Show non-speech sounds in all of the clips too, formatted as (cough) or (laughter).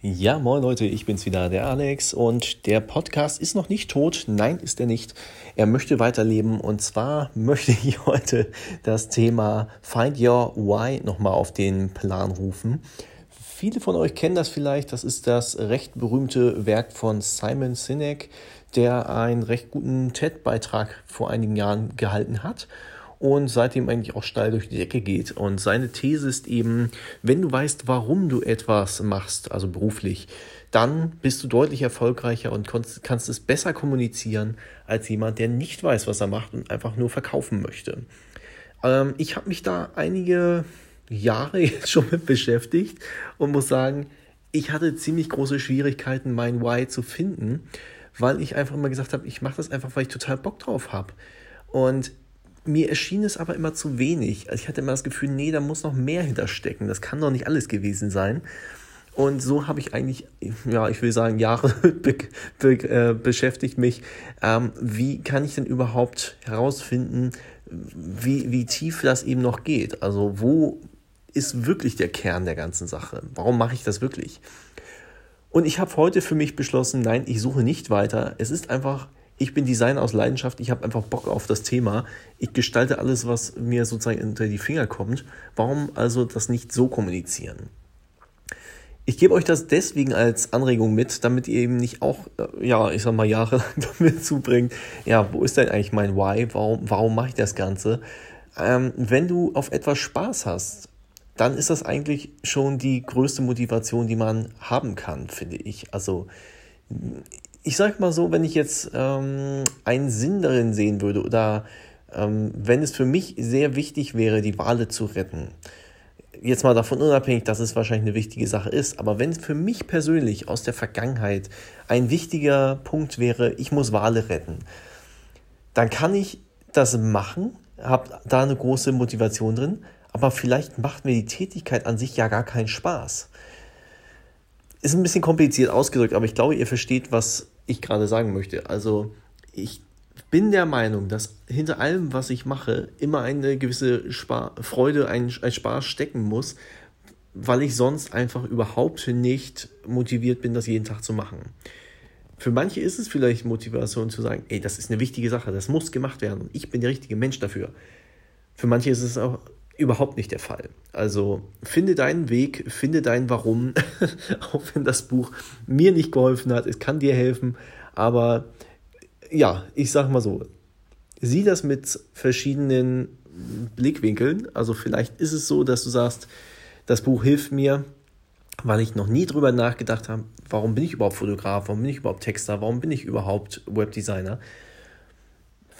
Ja, moin Leute, ich bin's wieder, der Alex und der Podcast ist noch nicht tot. Nein, ist er nicht. Er möchte weiterleben und zwar (laughs) möchte ich heute das Thema Find Your Why nochmal auf den Plan rufen. Viele von euch kennen das vielleicht. Das ist das recht berühmte Werk von Simon Sinek, der einen recht guten TED-Beitrag vor einigen Jahren gehalten hat und seitdem eigentlich auch steil durch die Decke geht. Und seine These ist eben, wenn du weißt, warum du etwas machst, also beruflich, dann bist du deutlich erfolgreicher und kannst es besser kommunizieren als jemand, der nicht weiß, was er macht und einfach nur verkaufen möchte. Ähm, ich habe mich da einige Jahre (laughs) jetzt schon mit beschäftigt und muss sagen, ich hatte ziemlich große Schwierigkeiten, mein Why zu finden, weil ich einfach immer gesagt habe, ich mache das einfach, weil ich total Bock drauf habe. Und mir erschien es aber immer zu wenig. Also ich hatte immer das Gefühl, nee, da muss noch mehr hinterstecken. Das kann doch nicht alles gewesen sein. Und so habe ich eigentlich, ja, ich will sagen, Jahre (laughs) be be äh, beschäftigt mich. Ähm, wie kann ich denn überhaupt herausfinden, wie, wie tief das eben noch geht? Also wo ist wirklich der Kern der ganzen Sache? Warum mache ich das wirklich? Und ich habe heute für mich beschlossen, nein, ich suche nicht weiter. Es ist einfach ich bin Designer aus Leidenschaft, ich habe einfach Bock auf das Thema. Ich gestalte alles, was mir sozusagen unter die Finger kommt. Warum also das nicht so kommunizieren? Ich gebe euch das deswegen als Anregung mit, damit ihr eben nicht auch, äh, ja, ich sag mal, jahrelang (laughs) damit zubringt, ja, wo ist denn eigentlich mein Why? Warum, warum mache ich das Ganze? Ähm, wenn du auf etwas Spaß hast, dann ist das eigentlich schon die größte Motivation, die man haben kann, finde ich. Also ich sag mal so, wenn ich jetzt ähm, einen Sinn darin sehen würde oder ähm, wenn es für mich sehr wichtig wäre, die Wale zu retten, jetzt mal davon unabhängig, dass es wahrscheinlich eine wichtige Sache ist, aber wenn für mich persönlich aus der Vergangenheit ein wichtiger Punkt wäre, ich muss Wale retten, dann kann ich das machen, habe da eine große Motivation drin, aber vielleicht macht mir die Tätigkeit an sich ja gar keinen Spaß. Ist ein bisschen kompliziert ausgedrückt, aber ich glaube, ihr versteht, was ich gerade sagen möchte. Also ich bin der Meinung, dass hinter allem, was ich mache, immer eine gewisse Spar Freude, ein, ein Spaß stecken muss, weil ich sonst einfach überhaupt nicht motiviert bin, das jeden Tag zu machen. Für manche ist es vielleicht Motivation zu sagen, ey, das ist eine wichtige Sache, das muss gemacht werden und ich bin der richtige Mensch dafür. Für manche ist es auch überhaupt nicht der Fall. Also finde deinen Weg, finde dein Warum, (laughs) auch wenn das Buch mir nicht geholfen hat, es kann dir helfen, aber ja, ich sag mal so, sieh das mit verschiedenen Blickwinkeln. Also vielleicht ist es so, dass du sagst, das Buch hilft mir, weil ich noch nie drüber nachgedacht habe, warum bin ich überhaupt Fotograf, warum bin ich überhaupt Texter, warum bin ich überhaupt Webdesigner.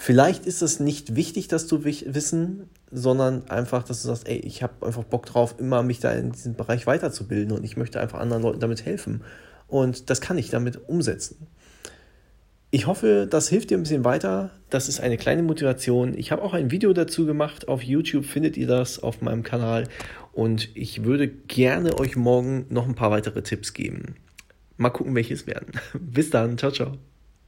Vielleicht ist es nicht wichtig, dass du wissen, sondern einfach, dass du sagst, ey, ich habe einfach Bock drauf, immer mich da in diesem Bereich weiterzubilden und ich möchte einfach anderen Leuten damit helfen. Und das kann ich damit umsetzen. Ich hoffe, das hilft dir ein bisschen weiter. Das ist eine kleine Motivation. Ich habe auch ein Video dazu gemacht. Auf YouTube findet ihr das auf meinem Kanal. Und ich würde gerne euch morgen noch ein paar weitere Tipps geben. Mal gucken, welche es werden. (laughs) Bis dann. Ciao, ciao.